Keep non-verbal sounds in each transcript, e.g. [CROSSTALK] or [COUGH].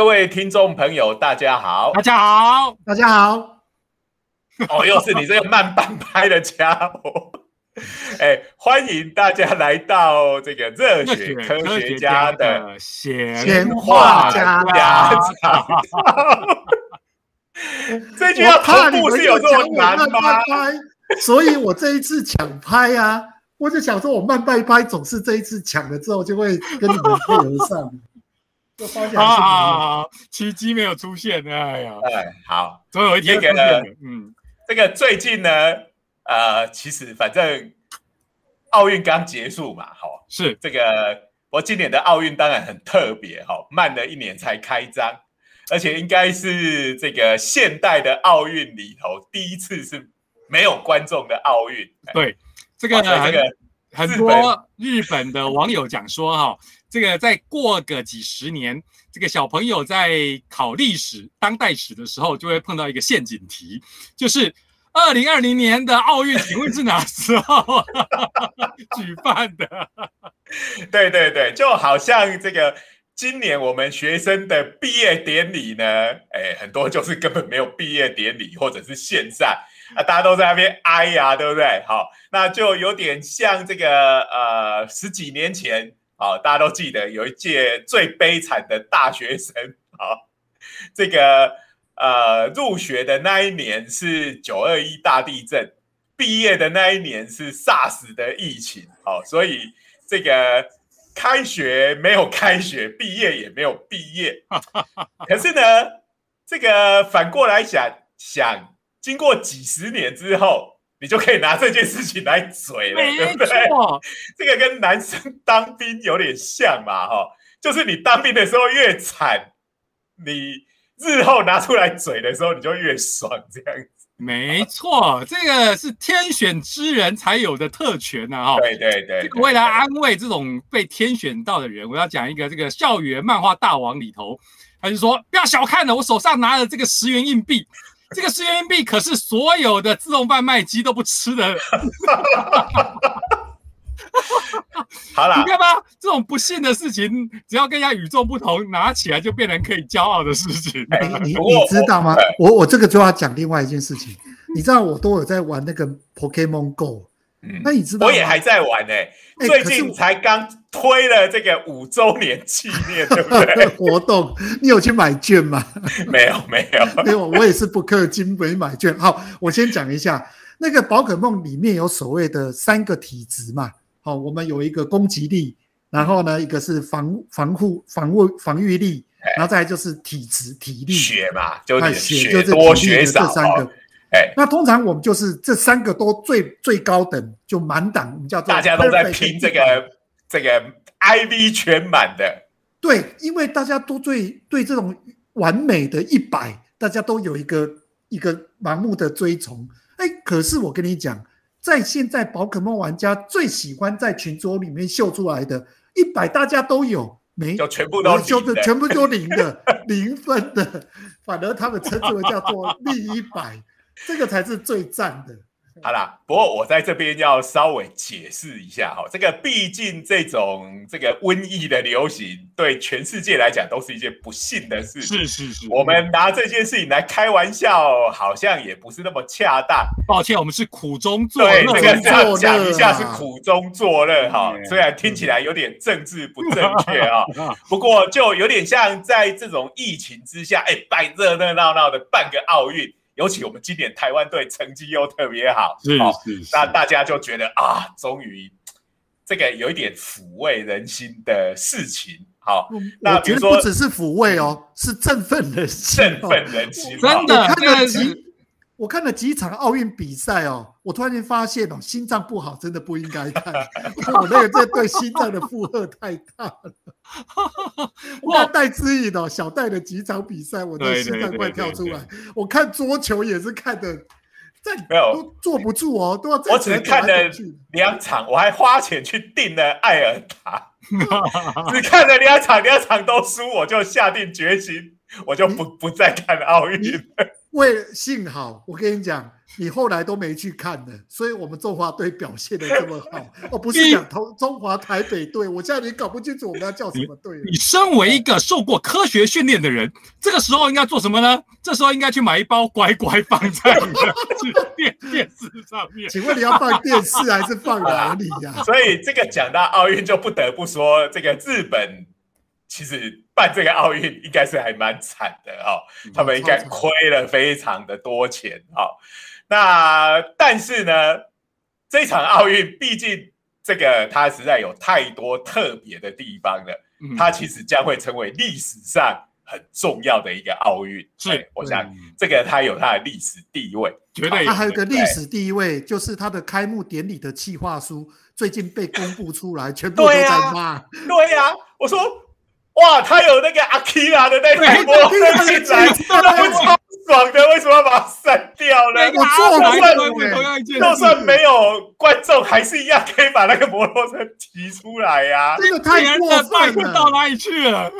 各位听众朋友，大家好！大家好，大家好！哦，又是你这个慢半拍的家伙！[LAUGHS] 哎，欢迎大家来到这个热血科学家的闲话家常。这句要同步是有这么难吗？所以我这一次抢拍啊，我就想说，我慢半拍，总是这一次抢了之后就会跟你们配合上。啊！奇迹没有出现，哎呀，哎，好，总有一天出现嗯，这个最近呢，呃，其实反正奥运刚结束嘛，好，是这个，我今年的奥运当然很特别，哈，慢了一年才开张，而且应该是这个现代的奥运里头第一次是没有观众的奥运。对，这个这个很多日本的网友讲说，哈。这个再过个几十年，这个小朋友在考历史、当代史的时候，就会碰到一个陷阱题，就是二零二零年的奥运，请问是哪时候举办的？对对对，就好像这个今年我们学生的毕业典礼呢，哎，很多就是根本没有毕业典礼，或者是线上啊，大家都在那边哀呀，对不对？好，那就有点像这个呃十几年前。好，大家都记得有一届最悲惨的大学生，好，这个呃入学的那一年是九二一大地震，毕业的那一年是 SARS 的疫情，好，所以这个开学没有开学，毕业也没有毕业。可是呢，这个反过来想想，经过几十年之后。你就可以拿这件事情来嘴了，对不对？[LAUGHS] 这个跟男生当兵有点像嘛，哈，就是你当兵的时候越惨，你日后拿出来嘴的时候你就越爽，这样子。没错，这个是天选之人才有的特权呐，哈。对对对。为了安慰这种被天选到的人，我要讲一个这个校园漫画大王里头，他就说不要小看了，我手上拿的这个十元硬币。这个十元硬币可是所有的自动贩卖机都不吃的。[LAUGHS] 好了，你看吧，这种不幸的事情，只要跟人家与众不同，拿起来就变成可以骄傲的事情。你你知道吗？我我这个就要讲另外一件事情。你知道我都有在玩那个 Pokemon Go。那你知道？我也还在玩呢，最近才刚推了这个五周年纪念，[LAUGHS] 对不对？活动，你有去买券吗？[LAUGHS] 没有，没有，没有。我也是不氪金没买券。好，我先讲一下，那个宝可梦里面有所谓的三个体质嘛。好，我们有一个攻击力，然后呢，一个是防防护、防卫、防御力，然后再就是体质、体力、血嘛，就是血多血少这三个。哎，那通常我们就是这三个都最最高等，就满档，我们叫做大家都在拼这个这个 IV 全满的。对，因为大家都对对这种完美的一百，大家都有一个一个盲目的追崇。哎，可是我跟你讲，在现在宝可梦玩家最喜欢在群组里面秀出来的一百，大家都有，没就全部都秀的，全部都零的，[LAUGHS] 零分的，反而他们称之为叫做另一百。这个才是最赞的。好啦，不过我在这边要稍微解释一下哈，这个毕竟这种这个瘟疫的流行，对全世界来讲都是一件不幸的事。是是是，我们拿这件事情来开玩笑，好像也不是那么恰当。抱歉，我们是苦中作乐。对，这个样讲一下是苦中作乐哈，虽然听起来有点政治不正确啊，[LAUGHS] 不过就有点像在这种疫情之下，哎，办热热闹闹的办个奥运。尤其我们今年台湾队成绩又特别好，是是，那大家就觉得啊，终于这个有一点抚慰人心的事情。好，那比如说不只是抚慰哦，是振奋人心，振奋人心，真的。我看了几场奥运比赛哦，我突然间发现哦，心脏不好真的不应该看，[LAUGHS] 我那个这对心脏的负荷太大了。我看戴资颖哦，小戴的几场比赛，我的心脏快跳出来。我看桌球也是看的，在没有都坐不住哦，都要。我只是看了两场，我还花钱去订了艾尔达，[LAUGHS] 只看了两场，两场都输，我就下定决心，我就不不再看奥运。为了幸好，我跟你讲，你后来都没去看的，所以我们中华队表现的这么好。我，[LAUGHS] 不是讲中中华台北队，我现在你搞不清楚我们要叫什么队。你身为一个受过科学训练的人，这个时候应该做什么呢？这时候应该去买一包乖乖放在你的电电视上面。请问你要放电视还是放哪里呀？[LAUGHS] 所以这个讲到奥运，就不得不说这个日本。其实办这个奥运应该是还蛮惨的哈，他们应该亏了非常的多钱哈。那但是呢，这场奥运毕竟这个它实在有太多特别的地方了，它其实将会成为历史上很重要的一个奥运。是，我想这个它有它的历史地位，绝对。它还有个历史地位，就是它的开幕典礼的企划书最近被公布出来，全部都在骂。对呀，我说。哇，他有那个阿基拉的那台摩托车进来，那超爽的，为什么要把它删掉呢？我做算就算没有观众，还是一样可以把那个摩托车提出来呀。这个太过分了，到哪里去了？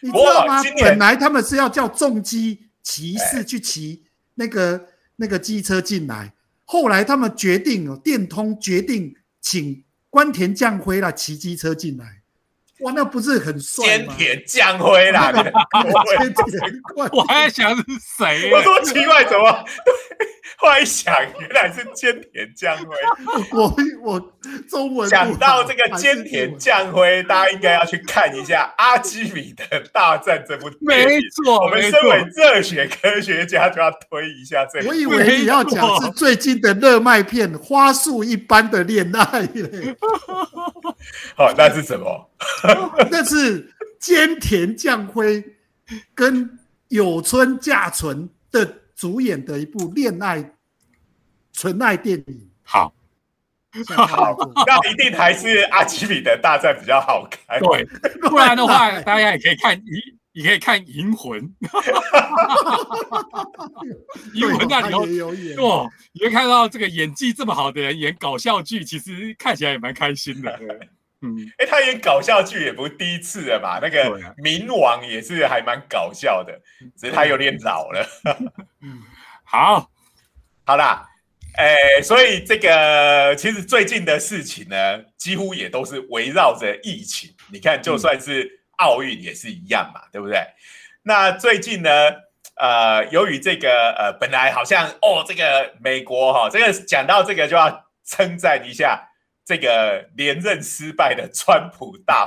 你知道吗？本来他们是要叫重机骑士去骑那个那个机车进来，后来他们决定哦，电通决定请关田将辉来骑机车进来。哇，那不是很帅吗？菅田将辉啦，[LAUGHS] 我还在想是谁？我说奇怪，怎么？后来想，原来是菅田将辉。我我中文讲到这个菅田将辉，大家应该要去看一下《阿基米德大战》这部电影。没错，我们身为热血科学家，就要推一下这。我以为你要讲是最近的热卖片《花束一般的恋爱》[LAUGHS] [LAUGHS] 好，那是什么？[LAUGHS] 那是菅田将晖跟有村架纯的主演的一部恋爱纯爱电影。好，好，那一定还是阿基米德大战比较好看。对，[LAUGHS] 不然的话，大家也可以看银，也可以看银魂。[LAUGHS] 银魂那里头，哇，你会看到这个演技这么好的人演搞笑剧，其实看起来也蛮开心的。嗯，哎，他演搞笑剧也不是第一次了吧。那个冥王也是还蛮搞笑的，只是他有点老了。嗯，好，好啦，哎，所以这个其实最近的事情呢，几乎也都是围绕着疫情。你看，就算是奥运也是一样嘛，对不对？那最近呢，呃，由于这个呃，本来好像哦，这个美国哈，这个讲到这个就要称赞一下。这个连任失败的川普大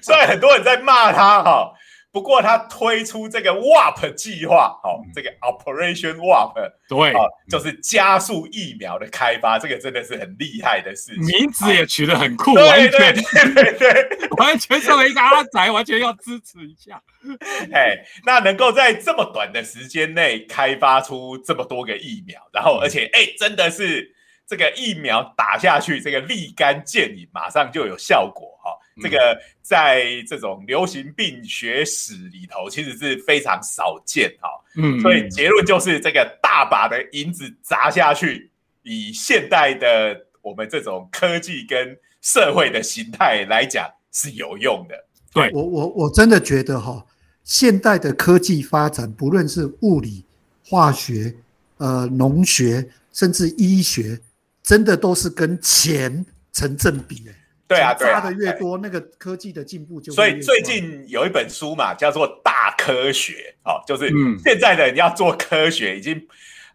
所以，[LAUGHS] 很多人在骂他哈，不过他推出这个 WAP 计划，好，这个 Operation WAP，对，啊，就是加速疫苗的开发，这个真的是很厉害的事情，名字也取得很酷，对对对对对，完全作 [LAUGHS] 为一个阿宅，完全要支持一下。[LAUGHS] 哎，那能够在这么短的时间内开发出这么多个疫苗，然后而且哎，真的是。这个疫苗打下去，这个立竿见影，马上就有效果哈。这个在这种流行病学史里头，其实是非常少见哈。嗯，所以结论就是，这个大把的银子砸下去，以现代的我们这种科技跟社会的形态来讲，是有用的。对我，我我真的觉得哈，现代的科技发展，不论是物理、化学、呃农学，甚至医学。真的都是跟钱成正比诶，对啊，花的越多，那个科技的进步就所以最近有一本书嘛，叫做《大科学》哦，就是现在的人要做科学，已经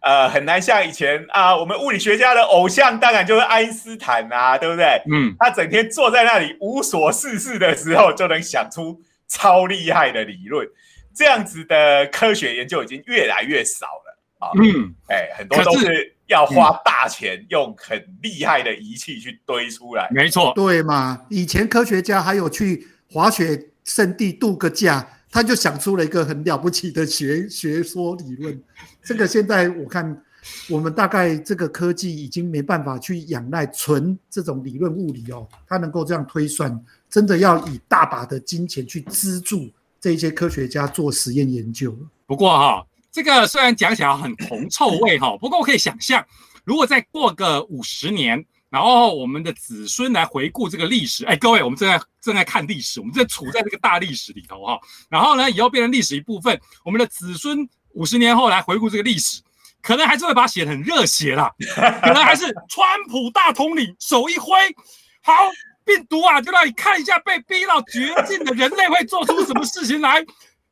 呃很难像以前啊，我们物理学家的偶像当然就是爱因斯坦啊，对不对？嗯，他整天坐在那里无所事事的时候，就能想出超厉害的理论，这样子的科学研究已经越来越少了啊。嗯，哎，很多都是。要花大钱，用很厉害的仪器去堆出来，没错，对嘛？以前科学家还有去滑雪圣地度个假，他就想出了一个很了不起的学学说理论。[LAUGHS] 这个现在我看，我们大概这个科技已经没办法去仰赖纯这种理论物理哦，它能够这样推算，真的要以大把的金钱去资助这些科学家做实验研究。不过哈。这个虽然讲起来很铜臭味哈，不过我可以想象，如果再过个五十年，然后我们的子孙来回顾这个历史。哎，各位，我们正在正在看历史，我们正处在这个大历史里头哈。然后呢，以后变成历史一部分，我们的子孙五十年后来回顾这个历史，可能还是会把它写的很热血啦，可能还是川普大统领手一挥，好，病毒啊，就让你看一下被逼到绝境的人类会做出什么事情来。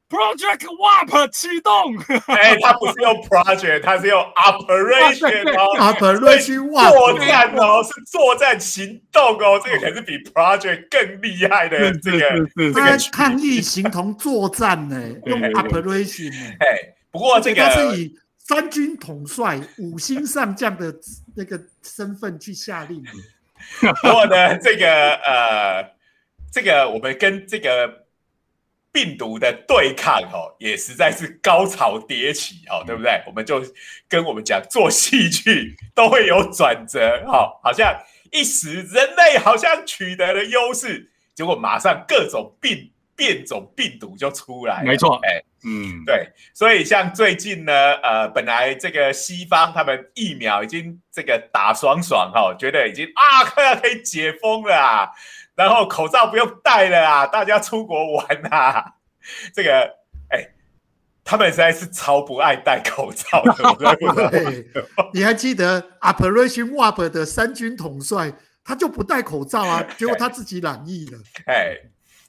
Project Warp 启动，哎，它不是用 Project，它是用 Operation 哦，Operation Warp 作战哦，是作战行动哦，这个可是比 Project 更厉害的这个。这个抗疫形同作战呢，[LAUGHS] 用 Operation 哎，不过这个他是以三军统帅、五星上将的那个身份去下令。[LAUGHS] 不过呢，这个呃，这个我们跟这个。病毒的对抗，哦，也实在是高潮迭起，哦，对不对？我们就跟我们讲，做戏剧都会有转折，哦，好像一时人类好像取得了优势，结果马上各种病变种病毒就出来，没错，哎，嗯，对，所以像最近呢，呃，本来这个西方他们疫苗已经这个打爽爽，哈，觉得已经啊，快要可以解封了。然后口罩不用戴了啊，大家出国玩啊，这个哎，他们实在是超不爱戴口罩的。[LAUGHS] 你还记得 Operation Warp 的三军统帅，他就不戴口罩啊，[LAUGHS] 结果他自己染疫了。哎，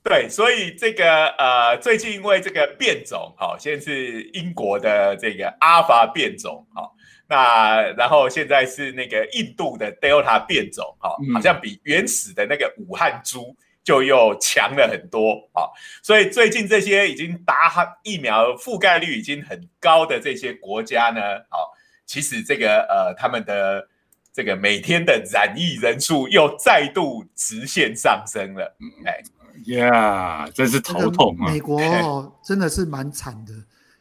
对，所以这个呃，最近因为这个变种，好，现在是英国的这个阿尔法变种，好。那然后现在是那个印度的 Delta 变种，哈，好像比原始的那个武汉猪就又强了很多，啊，所以最近这些已经打疫苗覆盖率已经很高的这些国家呢，好，其实这个呃他们的这个每天的染疫人数又再度直线上升了，哎呀，真是头痛啊！美国哦，真的是蛮惨的，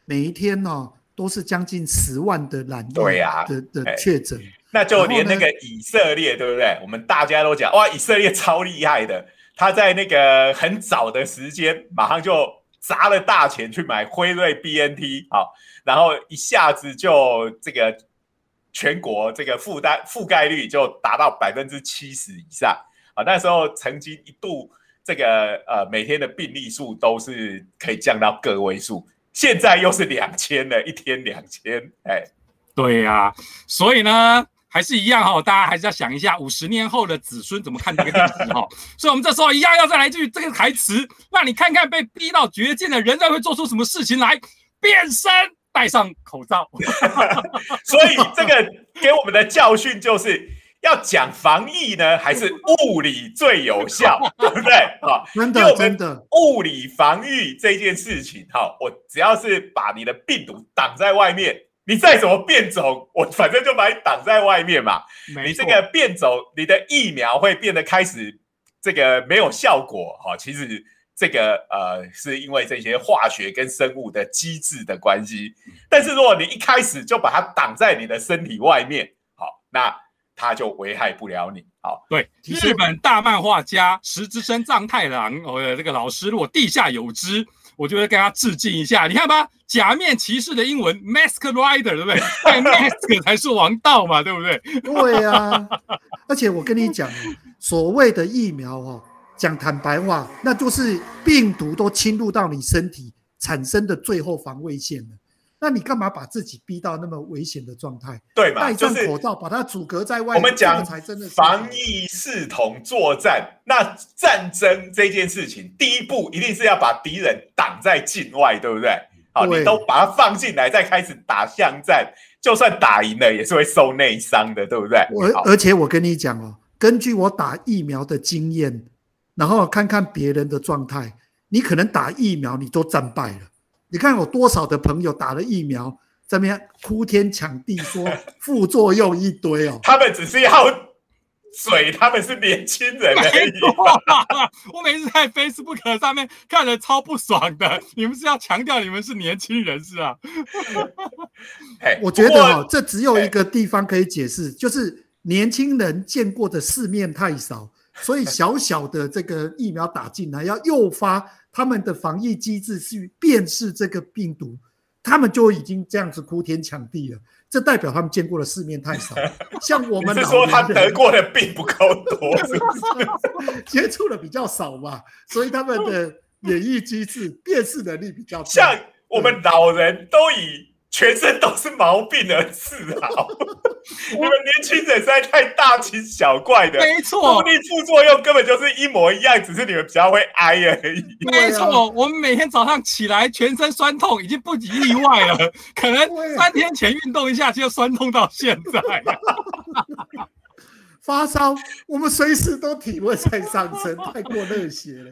每一天哦。都是将近十万的染疫的的确诊，那就连那个以色列，对不对？我们大家都讲哇，以色列超厉害的，他在那个很早的时间，马上就砸了大钱去买辉瑞 BNT，好，然后一下子就这个全国这个负担覆盖率就达到百分之七十以上啊！那时候曾经一度这个呃每天的病例数都是可以降到个位数。现在又是两千了，[LAUGHS] 一天两千，哎，对呀，所以呢，还是一样哈，大家还是要想一下，五十年后的子孙怎么看这个历史哈。[LAUGHS] 所以，我们这时候一样要再来一句这个台词，让你看看被逼到绝境的人类会做出什么事情来，变身，戴上口罩。[LAUGHS] 所以，这个给我们的教训就是。要讲防疫呢，还是物理最有效，[LAUGHS] 对不对？哈，真的真的，物理防御这件事情，哈，我只要是把你的病毒挡在外面，你再怎么变种，我反正就把你挡在外面嘛。你这个变种，你的疫苗会变得开始这个没有效果，哈。其实这个呃，是因为这些化学跟生物的机制的关系。但是如果你一开始就把它挡在你的身体外面，好，那。他就危害不了你。好，对，日本大漫画家石之森藏太郎，我的这个老师，如果地下有知，我就会跟他致敬一下。你看吧，假面骑士的英文 mask rider，对不对？mask 才是王道嘛，对不对？[LAUGHS] 对呀。而且我跟你讲，所谓的疫苗哦，讲坦白话，那就是病毒都侵入到你身体产生的最后防卫线了。那你干嘛把自己逼到那么危险的状态？对嘛？戴上口罩，把它阻隔在外。我们讲防疫视同作战，那战争这件事情，第一步一定是要把敌人挡在境外，对不对？好，你都把它放进来，再开始打巷战，就算打赢了，也是会受内伤的，对不对？我而且我跟你讲哦，根据我打疫苗的经验，然后看看别人的状态，你可能打疫苗你都战败了。你看有多少的朋友打了疫苗，这边哭天抢地说副作用一堆哦。他们只是要嘴，他们是年轻人而已。[LAUGHS] 我每次在 Facebook 上面看着超不爽的。你们是要强调你们是年轻人是啊？[LAUGHS] 我觉得哈，这只有一个地方可以解释，就是年轻人见过的世面太少，所以小小的这个疫苗打进来要诱发。他们的防疫机制去辨识这个病毒，他们就已经这样子哭天抢地了。这代表他们见过的世面太少。[LAUGHS] 像我们是说他得过的病不够多，是不是？接触的比较少嘛，所以他们的免疫机制辨识能力比较像我们老人都以。全身都是毛病而自豪，[LAUGHS] 你们年轻人实在太大惊小怪的，没错，力副作用根本就是一模一样，只是你们比较会挨而已。没错，我们每天早上起来全身酸痛，已经不意外了，[LAUGHS] 可能三天前运动一下就酸痛到现在。[LAUGHS] 发烧，我们随时都体温在上升，太过热血了。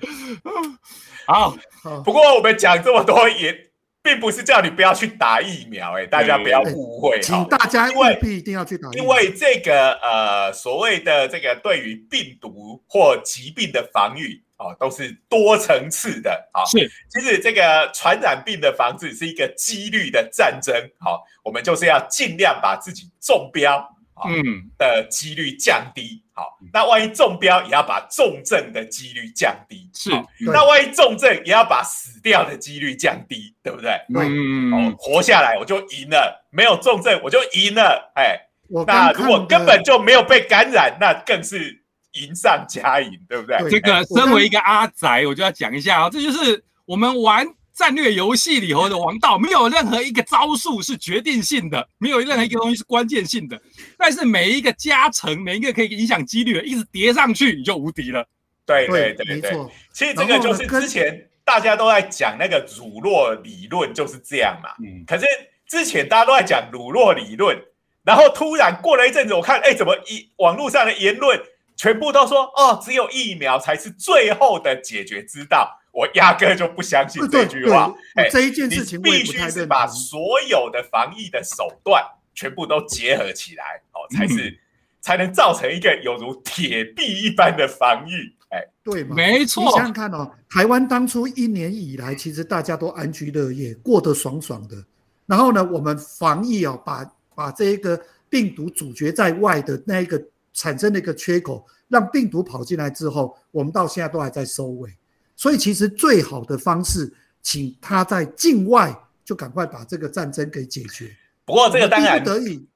好，不过我们讲这么多也。并不是叫你不要去打疫苗，哎，大家不要误会请大家务必一定要去打疫苗。因为这个呃，所谓的这个对于病毒或疾病的防御哦，都是多层次的啊。是，其实这个传染病的防治是一个几率的战争，好，我们就是要尽量把自己中标。嗯的几率降低，好，那万一中标也要把重症的几率降低，是，那万一重症也要把死掉的几率降低，对不对？嗯，哦，活下来我就赢了，没有重症我就赢了，哎，那如果根本就没有被感染，那更是赢上加赢，对不对？这个身为一个阿宅，我就要讲一下啊，这就是我们玩。战略游戏里头的王道，没有任何一个招数是决定性的，没有任何一个东西是关键性的。但是每一个加成，每一个可以影响几率的，一直叠上去，你就无敌了。对对对对，其实这个就是之前大家都在讲那个乳酪理论，就是这样嘛。嗯。可是之前大家都在讲乳酪理论，然后突然过了一阵子，我看，哎，怎么一网络上的言论全部都说，哦，只有疫苗才是最后的解决之道。我压根就不相信这句话。哎，这一件事情必须是把所有的防疫的手段全部都结合起来，哦，才是才能造成一个有如铁壁一般的防御。哎，对吗？没错。你想想看哦，台湾当初一年以来，其实大家都安居乐业，过得爽爽的。然后呢，我们防疫哦，把把这一个病毒阻绝在外的那一个产生的一个缺口，让病毒跑进来之后，我们到现在都还在收尾。所以，其实最好的方式，请他在境外就赶快把这个战争给解决。不过，这个当然不得已，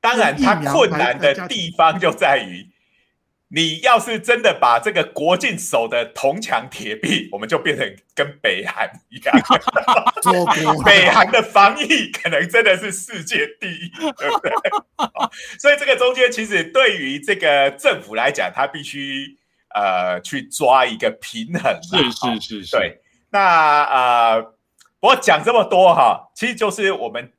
当然他困难的地方就在于，你要是真的把这个国境守的铜墙铁壁，我们就变成跟北韩一样。[LAUGHS] [LAUGHS] 北韩的防疫可能真的是世界第一，对不对？[LAUGHS] 所以，这个中间其实对于这个政府来讲，他必须。呃，去抓一个平衡，是是是是，对。那呃，我讲这么多哈，其实就是我们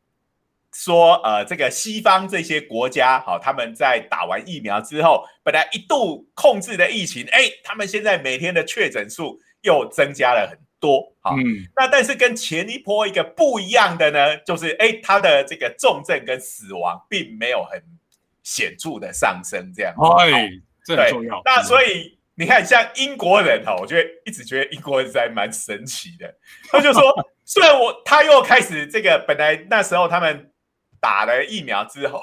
说，呃，这个西方这些国家，好，他们在打完疫苗之后，本来一度控制的疫情，哎，他们现在每天的确诊数又增加了很多，好，嗯。那但是跟前一波一个不一样的呢，就是哎，它的这个重症跟死亡并没有很显著的上升，这样，哎，这很重要。那所以。你看，像英国人哈，我觉得一直觉得英国人还蛮神奇的。他就说，虽然我他又开始这个，本来那时候他们打了疫苗之后，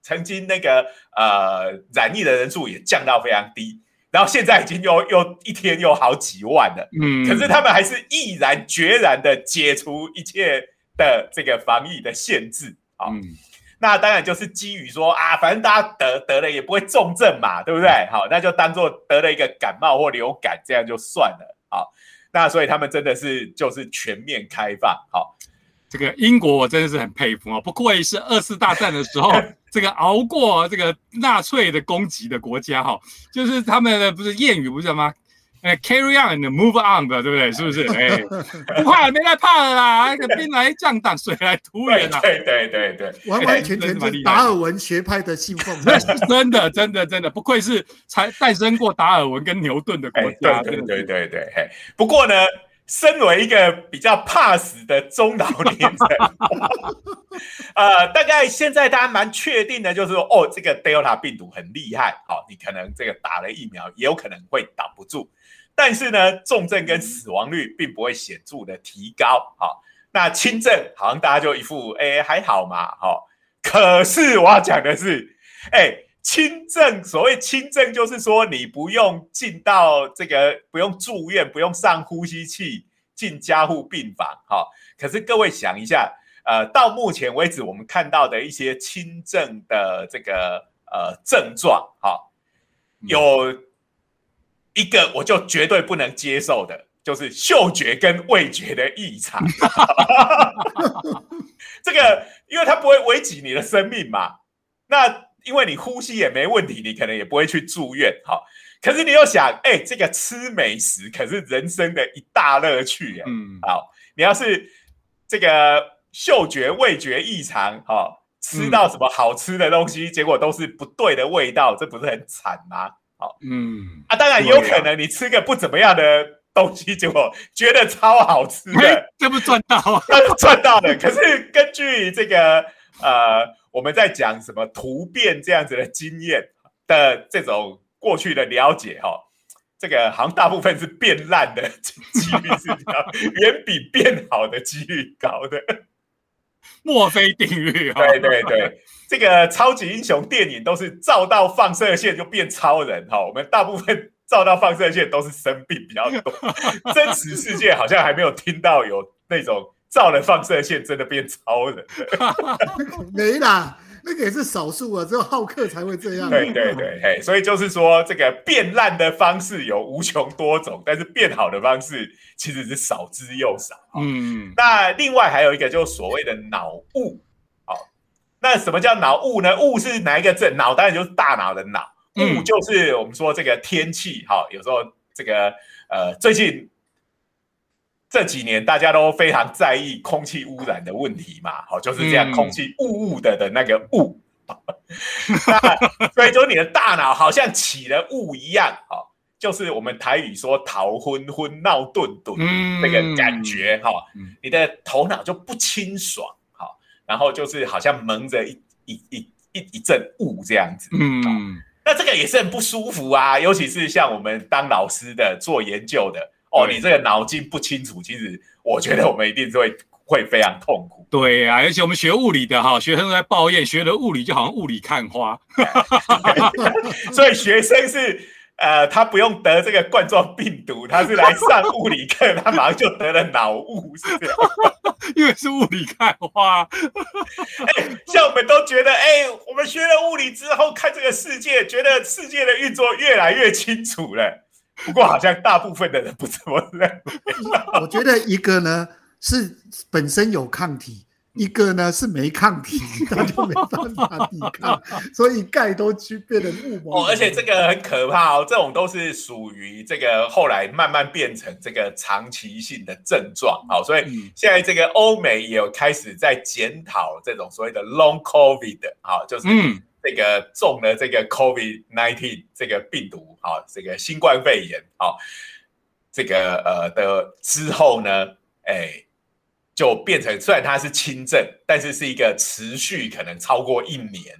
曾经那个呃染疫的人数也降到非常低，然后现在已经又又一天又好几万了。嗯，可是他们还是毅然决然的解除一切的这个防疫的限制啊。那当然就是基于说啊，反正大家得得了也不会重症嘛，对不对？好，那就当做得了一个感冒或流感，这样就算了。好，那所以他们真的是就是全面开放。好，这个英国我真的是很佩服啊，不愧是二次大战的时候 [LAUGHS] 这个熬过这个纳粹的攻击的国家哈，就是他们的不是谚语不是吗？哎，carry on and move on 的，对不对？是不是？哎，不怕，没来怕的啦。那个兵来将挡，水来土掩啊。对对对对，完完全全是达尔文学派的信奉。[LAUGHS] 那是真的，真的，真的，不愧是才诞生过达尔文跟牛顿的国家。对对对对嘿，不过呢，身为一个比较怕死的中老年人，[LAUGHS] 呃，大概现在大家蛮确定的，就是说，哦，这个 Delta 病毒很厉害，好，你可能这个打了疫苗，也有可能会挡不住。但是呢，重症跟死亡率并不会显著的提高，好，那轻症好像大家就一副哎还好嘛，好，可是我要讲的是，哎，轻症所谓轻症就是说你不用进到这个不用住院，不用上呼吸器，进加护病房，好，可是各位想一下，呃，到目前为止我们看到的一些轻症的这个呃症状，哈，有一个我就绝对不能接受的，就是嗅觉跟味觉的异常。[LAUGHS] 这个，因为它不会危及你的生命嘛，那因为你呼吸也没问题，你可能也不会去住院，好。可是你又想，哎，这个吃美食可是人生的一大乐趣，嗯，好，你要是这个嗅觉味觉异常，哈，吃到什么好吃的东西，结果都是不对的味道，这不是很惨吗？好，嗯，啊，当然有可能你吃个不怎么样的东西，结果觉得超好吃的，[LAUGHS] 这不赚到啊？[LAUGHS] 赚到了。可是根据这个呃，我们在讲什么突变这样子的经验的这种。过去的了解哈，这个好像大部分是变烂的几率是远比变好的几率高的，墨菲定律。对对对，这个超级英雄电影都是照到放射线就变超人哈，我们大部分 [LAUGHS] 照到放射线都是生病比较多，真实世界好像还没有听到有那种照了放射线真的变超人，[LAUGHS] 没啦。那个也是少数啊，只有好客才会这样。对对对，嘿，所以就是说，这个变烂的方式有无穷多种，但是变好的方式其实是少之又少。嗯，那另外还有一个就是所谓的脑雾。好，那什么叫脑雾呢？雾是哪一个字？脑当然就是大脑的脑，雾就是我们说这个天气。哈，有时候这个呃，最近。这几年大家都非常在意空气污染的问题嘛，好就是这样，空气雾雾的的那个雾，所以说你的大脑好像起了雾一样，好，就是我们台语说“逃昏昏、闹顿顿”那个感觉，哈，你的头脑就不清爽，好，然后就是好像蒙着一一一一一阵雾这样子，嗯，那这个也是很不舒服啊，尤其是像我们当老师的、做研究的。哦，你这个脑筋不清楚，其实我觉得我们一定是会会非常痛苦。对呀，而且我们学物理的哈，学生都在抱怨，学了物理就好像雾里看花。[LAUGHS] 所以学生是呃，他不用得这个冠状病毒，他是来上物理课，他马上就得了脑雾，是这样。[LAUGHS] 因为是物理看花。[LAUGHS] 哎，像我们都觉得，哎，我们学了物理之后，看这个世界，觉得世界的运作越来越清楚了。[LAUGHS] 不过好像大部分的人不怎么认为。[LAUGHS] 我觉得一个呢是本身有抗体，一个呢是没抗体，[LAUGHS] 他就没办法抵抗，所以钙都去变成雾膜。哦，而且这个很可怕哦，这种都是属于这个后来慢慢变成这个长期性的症状。好，所以现在这个欧美也有开始在检讨这种所谓的 long covid，好，就是。这个中了这个 COVID nineteen 这个病毒，啊，这个新冠肺炎，啊，这个呃的之后呢，哎，就变成虽然它是轻症，但是是一个持续可能超过一年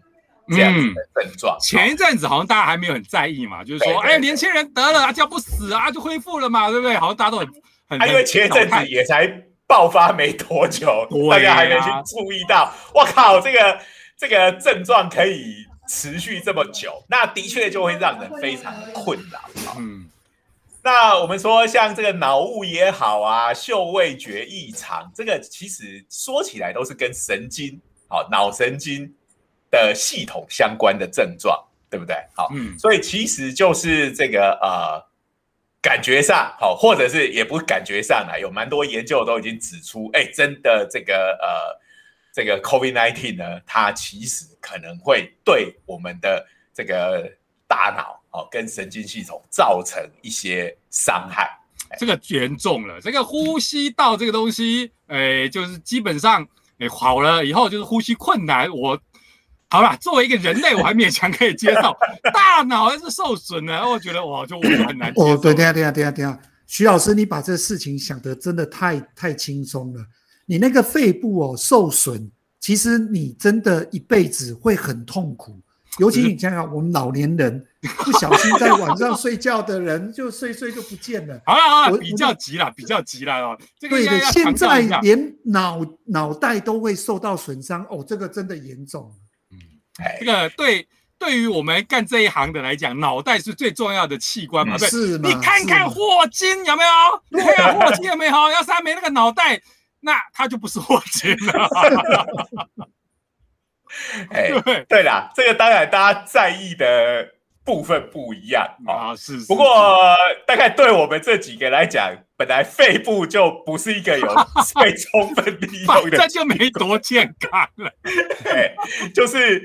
这样子的症状。前一阵子好像大家还没有很在意嘛，就是说，哎，年轻人得了啊，叫不死啊，就恢复了嘛，对不对？好像大家都很很。因为前一阵子也才爆发没多久，大家还没去注意到，我靠，这个。这个症状可以持续这么久，那的确就会让人非常困扰。嗯，那我们说像这个脑雾也好啊，嗅味觉异常，这个其实说起来都是跟神经，好脑神经的系统相关的症状，对不对？好，嗯，所以其实就是这个呃，感觉上好，或者是也不感觉上啊，有蛮多研究都已经指出，哎，真的这个呃。这个 COVID-19 呢，它其实可能会对我们的这个大脑哦跟神经系统造成一些伤害，这个严重了。这个呼吸道这个东西，哎，就是基本上哎好了以后就是呼吸困难。我好了，作为一个人类，我还勉强可以接受。[LAUGHS] 大脑还是受损了，我觉得哇，就我很难。哦，对，等下等下等下等下，徐老师，你把这事情想得真的太太轻松了。你那个肺部哦受损，其实你真的一辈子会很痛苦。尤其你想想，我们老年人 [LAUGHS] 不小心在晚上睡觉的人，就睡睡就不见了。好了好了，比较急了，比较急了哦。对的，现在连脑脑袋都会受到损伤哦，这个真的严重。嗯，这个对对于我们干这一行的来讲，脑袋是最重要的器官嘛？是你看看霍金有没有？你看看霍金有没有？要是他没那个脑袋。那他就不是霍金了。哎，[LAUGHS] 对啦，这个当然大家在意的部分不一样啊。是，不过大概对我们这几个来讲，本来肺部就不是一个有 [LAUGHS] 被充分利用的，这就没多健康了。[LAUGHS] 对，就是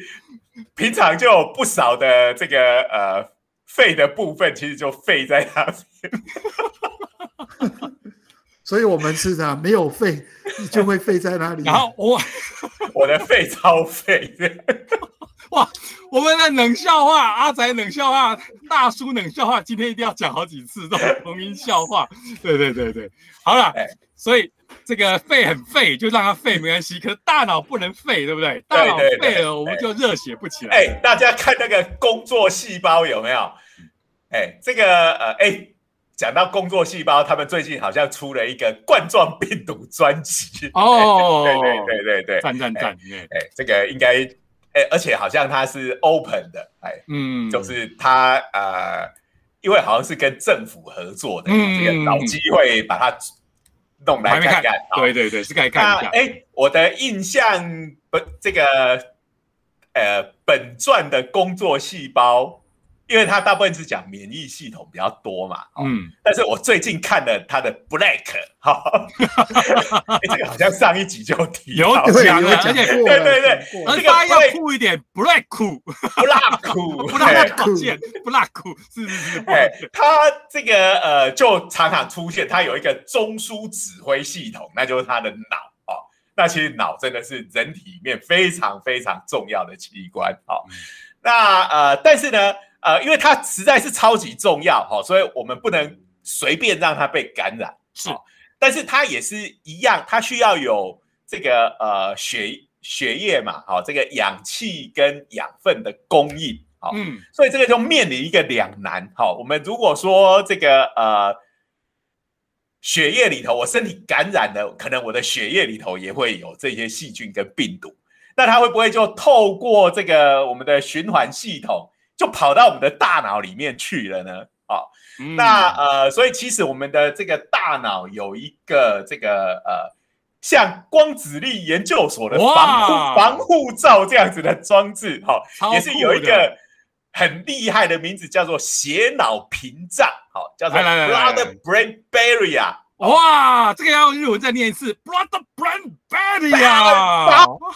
平常就有不少的这个呃肺的部分，其实就废在那边。所以我们是啥？没有肺就会废在那里。然后我 [LAUGHS] 我的肺超废。[LAUGHS] 哇，我们的冷笑话，阿仔冷笑话，大叔冷笑话，今天一定要讲好几次这种同音笑话。[LAUGHS] 对对对对，好了，所以这个肺很废，就让它废没关系。可是大脑不能废，对不对？大脑废了，我们就热血不起来。哎，大家看那个工作细胞有没有？哎，这个呃，哎。讲到工作细胞，他们最近好像出了一个冠状病毒专辑哦，[LAUGHS] 对对对对对，赞赞赞！哎，这个应该哎，而且好像它是 open 的，哎，嗯，就是它呃，因为好像是跟政府合作的，这个找机会把它弄来看看。对对对，是该看一下。哎，我的印象不，这个呃，本传的工作细胞。因为他大部分是讲免疫系统比较多嘛，嗯，但是我最近看了他的 Black，哈，[LAUGHS] 这个好像上一集就提有讲了，而且对对对，这个要酷一点，Black 酷，Black 酷，[LAUGHS] Black 酷，Black 酷，是是是，哎，他这个呃，就常常出现，他有一个中枢指挥系统，那就是他的脑哦，那其实脑真的是人体里面非常非常重要的器官哦，那呃，但是呢。呃，因为它实在是超级重要哈，所以我们不能随便让它被感染。是，但是它也是一样，它需要有这个呃血血液嘛，好，这个氧气跟养分的供应，好，嗯，所以这个就面临一个两难。好，我们如果说这个呃血液里头，我身体感染了，可能我的血液里头也会有这些细菌跟病毒，那它会不会就透过这个我们的循环系统？就跑到我们的大脑里面去了呢？啊，那呃，所以其实我们的这个大脑有一个这个呃，像光子力研究所的防护防护罩这样子的装置，哈，也是有一个很厉害的名字，叫做血脑屏障，好，叫做 Blood Brain Barrier。哇，这个要用日文再念一次，blood brain barrier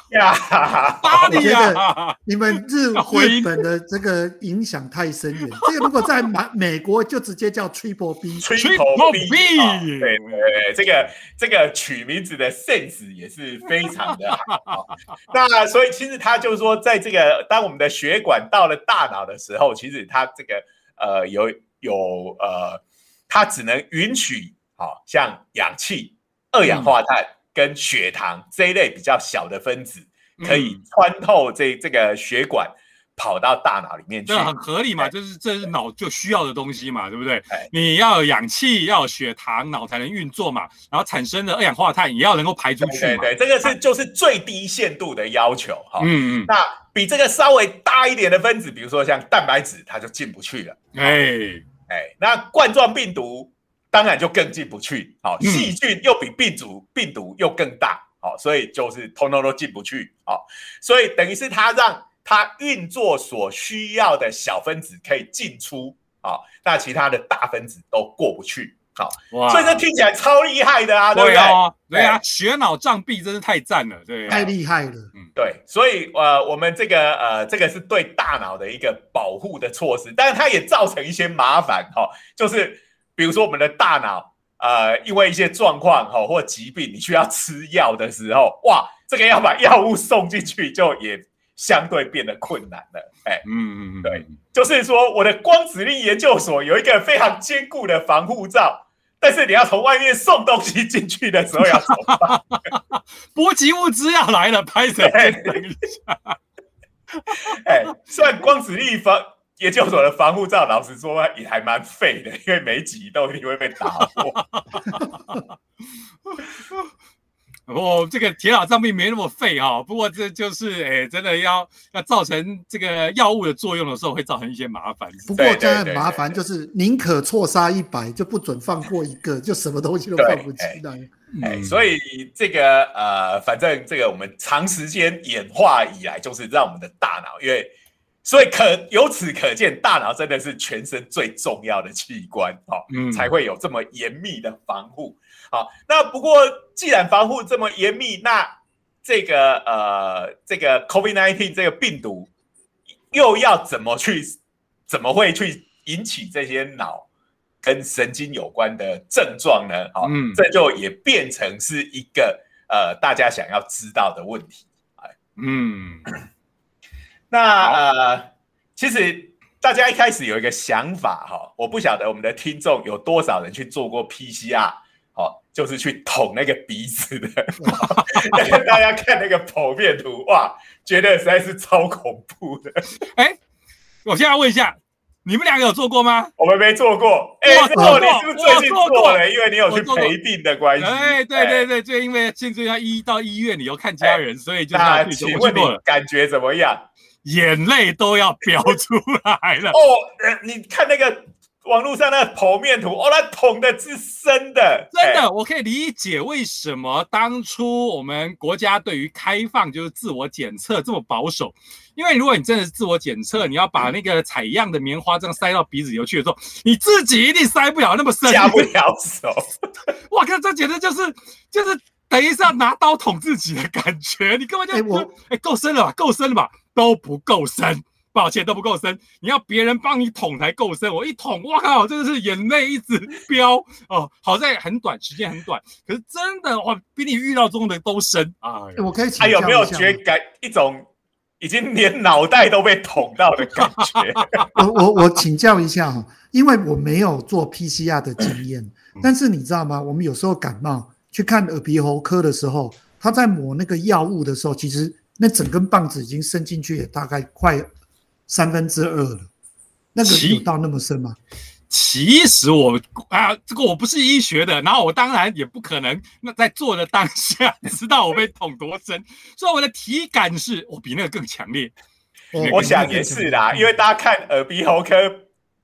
呀，巴黎呀！你们日日本的这个影响太深远。这个如果在美美国就直接叫 triple B，triple B，对对，这个这个取名字的 sense 也是非常的好。那所以其实他就是说，在这个当我们的血管到了大脑的时候，其实它这个呃有有呃，它只能允许。好像氧气、二氧化碳跟血糖这一类比较小的分子，可以穿透这这个血管，跑到大脑里面去，这很合理嘛？就是这是脑就需要的东西嘛，对不对？你要有氧气，要有血糖，脑才能运作嘛。然后产生的二氧化碳也要能够排出去对。对，这个是就是最低限度的要求哈。嗯嗯。那比这个稍微大一点的分子，比如说像蛋白质，它就进不去了。哎哎，那冠状病毒。当然就更进不去，好，细菌又比病毒病毒又更大，好，所以就是通通都进不去，好，所以等于是它让它运作所需要的小分子可以进出，好，那其他的大分子都过不去，好，所以这听起来超厉害的啊，对不对？对啊，血脑障壁真是太赞了，对，太厉害了，嗯，对，所以呃，我们这个呃，这个是对大脑的一个保护的措施，但是它也造成一些麻烦，哈，就是。比如说，我们的大脑，呃，因为一些状况哈或疾病，你需要吃药的时候，哇，这个要把药物送进去，就也相对变得困难了。哎，嗯嗯嗯，对，就是说，我的光子力研究所有一个非常坚固的防护罩，但是你要从外面送东西进去的时候要怎么办？[LAUGHS] 补给物资要来了，拍谁？[LAUGHS] 哎，算光子力防。研究所的防护罩，老实说也还蛮废的，因为每几都一定会被打破。我 [LAUGHS] 这个铁脑脏病没那么废哈，不过这就是哎，真的要要造成这个药物的作用的时候，会造成一些麻烦。不过这样很麻烦，就是宁可错杀一百，就不准放过一个，就什么东西都 [LAUGHS] 放不进来。哎，所以这个呃，反正这个我们长时间演化以来，就是让我们的大脑，因为所以可由此可见，大脑真的是全身最重要的器官哦，才会有这么严密的防护。好，那不过既然防护这么严密，那这个呃，这个 COVID-19 这个病毒又要怎么去，怎么会去引起这些脑跟神经有关的症状呢？好，这就也变成是一个呃大家想要知道的问题。哎，嗯，那呃，其实大家一开始有一个想法哈，我不晓得我们的听众有多少人去做过 PCR。好，就是去捅那个鼻子的，[LAUGHS] 大家看那个剖面图，哇，觉得实在是超恐怖的。哎，我现在问一下，你们两个有做过吗？我们没做过。哎，做过，你是不是最近做了？因为你有去陪病的关系。哎，对对对，就因为现在要医到医院你要看家人，所以就那请问你感觉怎么样？眼泪都要飙出来了。哦，你看那个。网络上那个剖面图，哦，那捅的是深的，真的，我可以理解为什么当初我们国家对于开放就是自我检测这么保守，因为如果你真的是自我检测，你要把那个采样的棉花这样塞到鼻子里头去的时候，你自己一定塞不了那么深，下不了手。我靠，这简直就是就是等于是要拿刀捅自己的感觉，你根本就我哎够深了吧，够深了吧，都不够深。抱歉，都不够深，你要别人帮你捅才够深。我一捅，哇靠，真的是眼泪一直飙哦。好在很短，时间很短，可是真的哇，比你预料中的都深啊！我可以，他有没有觉感一种已经连脑袋都被捅到的感觉？[LAUGHS] 我我我请教一下哈，因为我没有做 PCR 的经验，但是你知道吗？我们有时候感冒去看耳鼻喉科的时候，他在抹那个药物的时候，其实那整根棒子已经伸进去，也大概快。三分之二了，那个有到那么深吗？其实我啊，这个我不是医学的，然后我当然也不可能那在做的当下 [LAUGHS] 知道我被捅多深，所以我的体感是我比那个更强烈。我想也是啦，因为大家看耳鼻喉科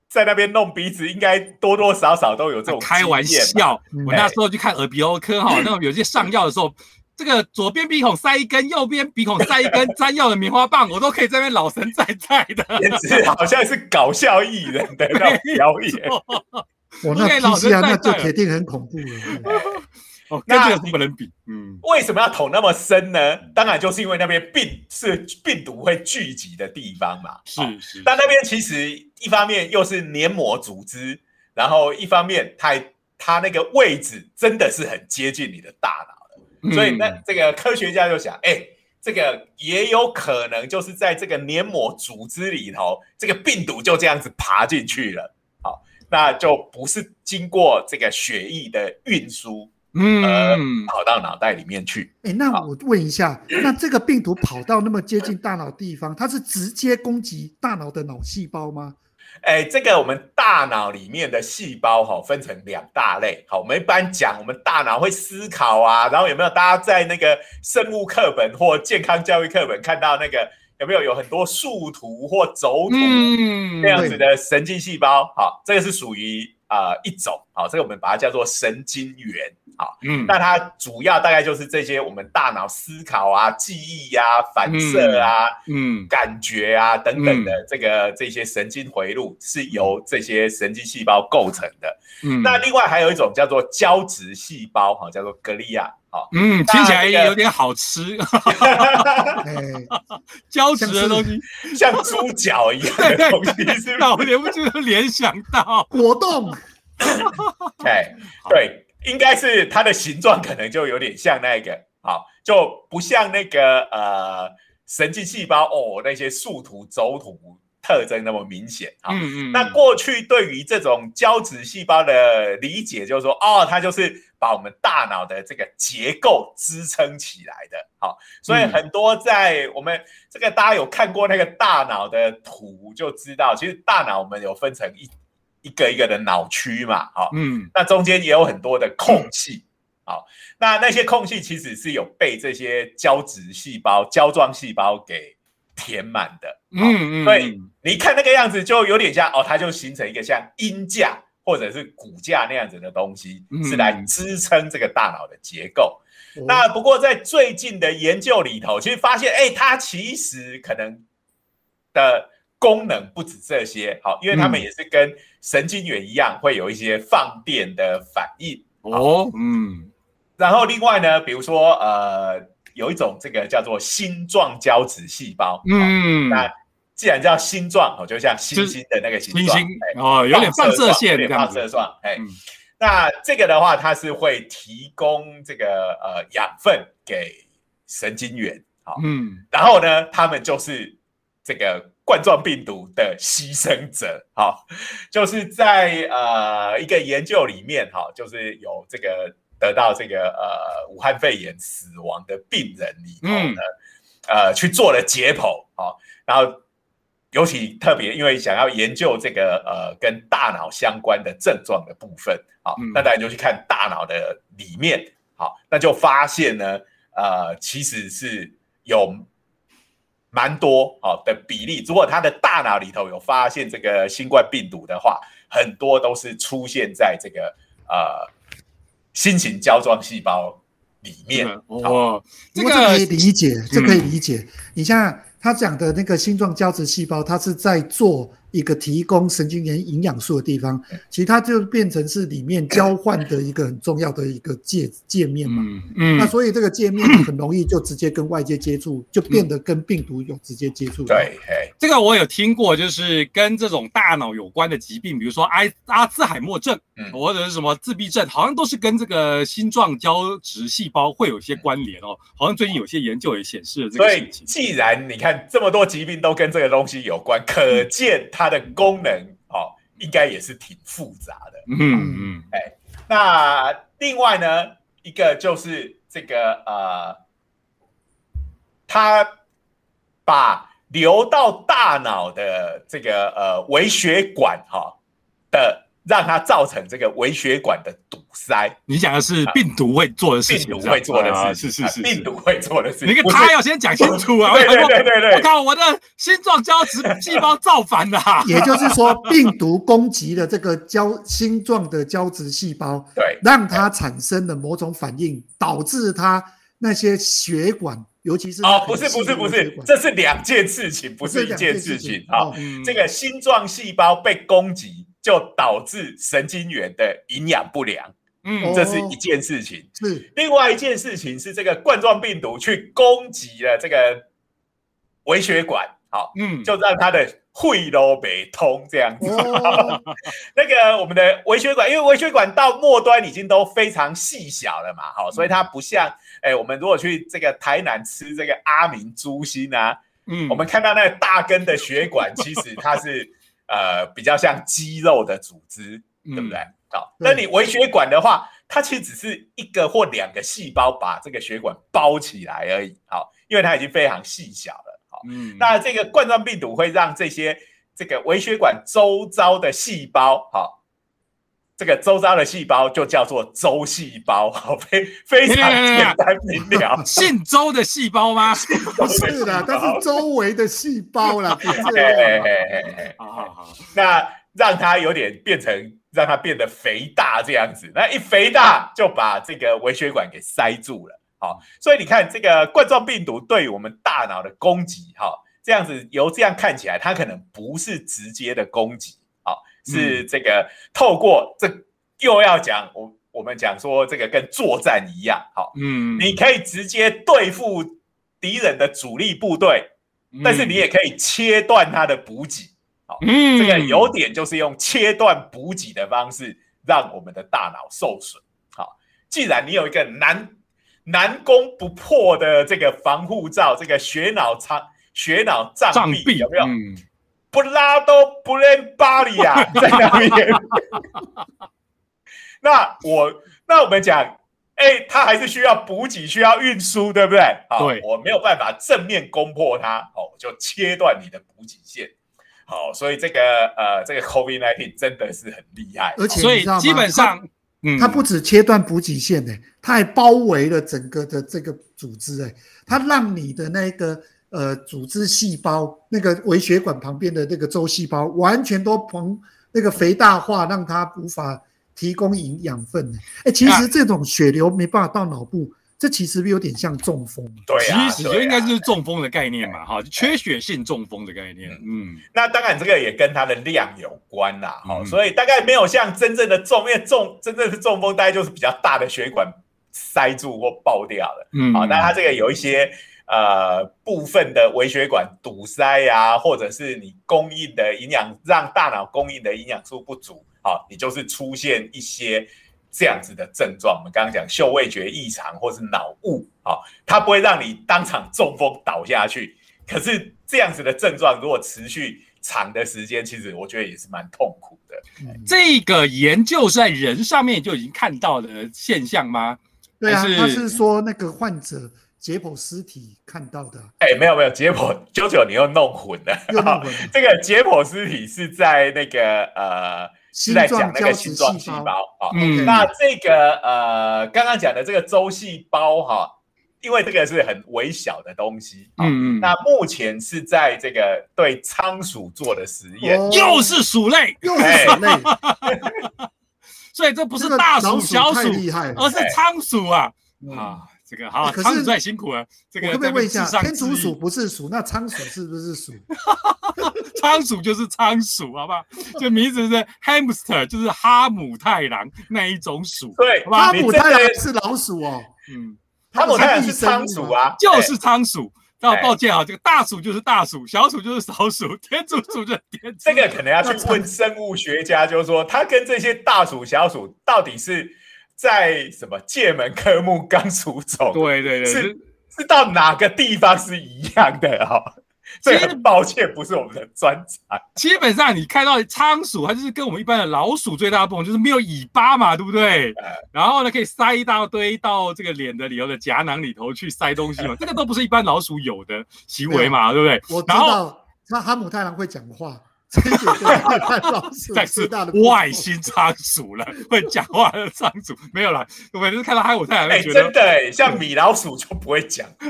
在那边弄鼻子，应该多多少少都有这种开玩笑。我那时候去看耳鼻喉科哈，那种有些上药的时候。这个左边鼻孔塞一根，右边鼻孔塞一根 [LAUGHS] 粘药的棉花棒，我都可以在那边老神在在的，简直好像是搞笑艺人的表演。[LAUGHS] 我那 PCR 那就铁定很恐怖了。[LAUGHS] 哦，跟这个不能比。嗯，为什么要捅那么深呢？当然就是因为那边病是病毒会聚集的地方嘛。是是。但那边其实一方面又是黏膜组织，然后一方面它它那个位置真的是很接近你的大脑。所以那这个科学家就想，哎，这个也有可能就是在这个黏膜组织里头，这个病毒就这样子爬进去了。好，那就不是经过这个血液的运输，嗯，跑到脑袋里面去。哎，那我问一下，那这个病毒跑到那么接近大脑地方，它是直接攻击大脑的脑细胞吗？哎，这个我们大脑里面的细胞哈，分成两大类。好，我们一般讲，我们大脑会思考啊，然后有没有大家在那个生物课本或健康教育课本看到那个有没有有很多树图或轴图那样子的神经细胞？好，这个是属于啊一种。好，这个我们把它叫做神经元。好，嗯，那它主要大概就是这些我们大脑思考啊、记忆呀、反射啊、嗯、感觉啊等等的这个这些神经回路是由这些神经细胞构成的。嗯，那另外还有一种叫做胶质细胞，哈，叫做格利亚。好，嗯，听起来有点好吃。[LAUGHS] [LAUGHS] 胶质的东西，像猪脚一样的东西，是老连不住联想到果冻。[LAUGHS] 哎，对。应该是它的形状可能就有点像那个，好，就不像那个呃神经细胞哦那些树图轴图特征那么明显啊。嗯嗯。那过去对于这种胶质细胞的理解就是说，哦，它就是把我们大脑的这个结构支撑起来的。好，所以很多在我们这个大家有看过那个大脑的图就知道，其实大脑我们有分成一。一个一个的脑区嘛，好，嗯，那中间也有很多的空隙，好，那那些空隙其实是有被这些胶质细胞、胶状细胞给填满的。嗯嗯，所以你看那个样子，就有点像哦，它就形成一个像阴架或者是骨架那样子的东西，是来支撑这个大脑的结构。那不过在最近的研究里头，其实发现，哎，它其实可能的功能不止这些。好，因为他们也是跟神经元一样，会有一些放电的反应。哦，嗯。然后另外呢，比如说呃，有一种这个叫做星状胶质细胞，嗯，那既然叫星状，哦，就像星星的那个形状，哦，有点放射线，有点放射状，哎，那这个的话，它是会提供这个呃养分给神经元，好，嗯，然后呢，他们就是这个冠状病毒的牺牲者，好，就是在呃一个研究里面，哈，就是有这个。得到这个呃武汉肺炎死亡的病人里头呢，呃去做了解剖，好，然后尤其特别，因为想要研究这个呃跟大脑相关的症状的部分，好，那大家就去看大脑的里面，好，那就发现呢，呃，其实是有蛮多好的比例，如果他的大脑里头有发现这个新冠病毒的话，很多都是出现在这个呃。新型胶状细胞里面，哦，这个可以理解，这可以理解。你像他讲的那个星状胶质细胞，它是在做。一个提供神经元营养素的地方，其实它就变成是里面交换的一个很重要的一个界界面嘛。嗯，那所以这个界面很容易就直接跟外界接触，就变得跟病毒有直接接触。对，这个我有听过，就是跟这种大脑有关的疾病，比如说埃阿兹海默症，或者是什么自闭症，好像都是跟这个心状胶质细胞会有些关联哦。好像最近有些研究也显示了这个事情。既然你看这么多疾病都跟这个东西有关，可见。它的功能哦，应该也是挺复杂的。嗯嗯，哎，那另外呢，一个就是这个呃，它把流到大脑的这个呃微血管哈的。让它造成这个微血管的堵塞。你讲的是病毒会做的事情，病毒会做的事，是是是，病毒会做的事情。你个他要先讲清楚啊！对对对对对，我靠，我的心状胶质细胞造反了。[LAUGHS] 也就是说，病毒攻击了这个胶心状的胶质细胞，对，让它产生了某种反应，导致它那些血管，尤其是哦，不是不是不是，这是两件事情，不是一件事情。啊，这个心状细胞被攻击。就导致神经元的营养不良，嗯，这是一件事情。是。另外一件事情是这个冠状病毒去攻击了这个微血管，好，嗯，就让它的会都被通这样子。[LAUGHS] 那个我们的微血管，因为微血管到末端已经都非常细小了嘛，好，所以它不像，哎，我们如果去这个台南吃这个阿明猪心啊，嗯，我们看到那个大根的血管，其实它是。呃，比较像肌肉的组织，对不对？好，那你微血管的话，它其实只是一个或两个细胞把这个血管包起来而已。好，因为它已经非常细小了。好，嗯，那这个冠状病毒会让这些这个微血管周遭的细胞，好。这个周遭的细胞就叫做周细胞，好非非常简单明了。[LAUGHS] 姓周的细胞吗？[LAUGHS] 不是的，它是周围的细胞啦。[LAUGHS] 好好好，那让它有点变成，让它变得肥大这样子。那一肥大，就把这个微血管给塞住了。好，所以你看这个冠状病毒对我们大脑的攻击，哈，这样子由这样看起来，它可能不是直接的攻击。是这个透过这又要讲我我们讲说这个跟作战一样，好，嗯，你可以直接对付敌人的主力部队，但是你也可以切断他的补给，好，这个有点就是用切断补给的方式让我们的大脑受损，好，既然你有一个难难攻不破的这个防护罩，这个血脑长血脑障壁有没有？不拉都不认巴里亚，[LAUGHS] 在那边。[LAUGHS] 那我那我们讲，哎，他还是需要补给，需要运输，对不对？对，我没有办法正面攻破他，哦，就切断你的补给线。好，所以这个呃，这个 COVID nineteen 真的是很厉害，而且所以基本上嗯，它不止切断补给线呢，它还包围了整个的这个组织哎，它让你的那个呃组织细胞那个微血管旁边的那个周细胞完全都膨那个肥大化，让它无法提供营养分呢。哎，其实这种血流没办法到脑部。这其实有点像中风，对啊，其实就应该就是中风的概念嘛，哈，缺血性中风的概念。嗯，那当然这个也跟它的量有关啦，哈，所以大概没有像真正的中，因为中真正是中风，大概就是比较大的血管塞住或爆掉了，嗯，好，那它这个有一些呃部分的微血管堵塞呀，或者是你供应的营养让大脑供应的营养素不足，好，你就是出现一些。这样子的症状，我们刚刚讲嗅味觉异常或是脑雾，好，它不会让你当场中风倒下去。可是这样子的症状如果持续长的时间，其实我觉得也是蛮痛苦的。这个研究是在人上面就已经看到的现象吗？对啊，他是说那个患者解剖尸体看到的。哎，没有没有，解剖九九你又弄混了。这个解剖尸体是在那个呃。是在讲那个心状细胞啊，那这个呃，刚刚讲的这个周细胞哈，因为这个是很微小的东西，嗯嗯，那目前是在这个对仓鼠做的实验，又是鼠类，又是鼠类，[LAUGHS] 所以这不是大鼠、小鼠，而是仓鼠啊。啊。这个好，仓鼠太辛苦了。这个可不可以问一下，天竺鼠不是鼠，那仓鼠是不是鼠？[LAUGHS] 仓鼠就是仓鼠，好不好？这名字是 hamster，就是哈姆太郎那一种鼠。对，哈姆太郎是老鼠哦。嗯，哈姆太郎是仓鼠啊，就是仓鼠。那抱歉啊，这个大鼠就是大鼠，小鼠就是小鼠，天竺鼠就是天竺。这个可能要去问生物学家，就是说它跟这些大鼠、小鼠到底是。在什么界门科目刚出走？对对对，是是到哪个地方是一样的哈？这很抱歉，不是我们的专长。基本上你看到仓鼠，它就是跟我们一般的老鼠最大的不同，就是没有尾巴嘛，对不对？然后呢，可以塞一大堆到这个脸的里头的夹囊里头去塞东西嘛，[LAUGHS] 这个都不是一般老鼠有的行为嘛，对不对？我知道，那哈姆太郎会讲话。[LAUGHS] 再是外星仓鼠了，会讲话的仓鼠没有了。我每次看到海虎太阳，觉得真的 [LAUGHS] 像米老鼠就不会讲话，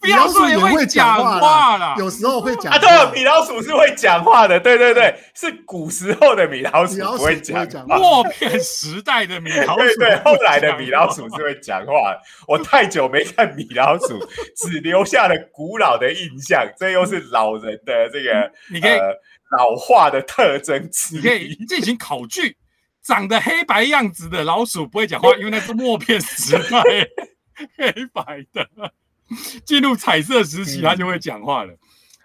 米老鼠也会讲话啦，有时候会讲啊。对，米老鼠是会讲话的，对对对，是古时候的米老鼠不会讲话，默片时代的米老鼠，[LAUGHS] 对对，后来的米老鼠是会讲话。我太久没看米老鼠，只留下了古老的印象。这又是老人的这个，你可以。老化的特征，你可以进行考据。长得黑白样子的老鼠不会讲话，因为那是默片时代，黑白的。进入彩色时期，它就会讲话了。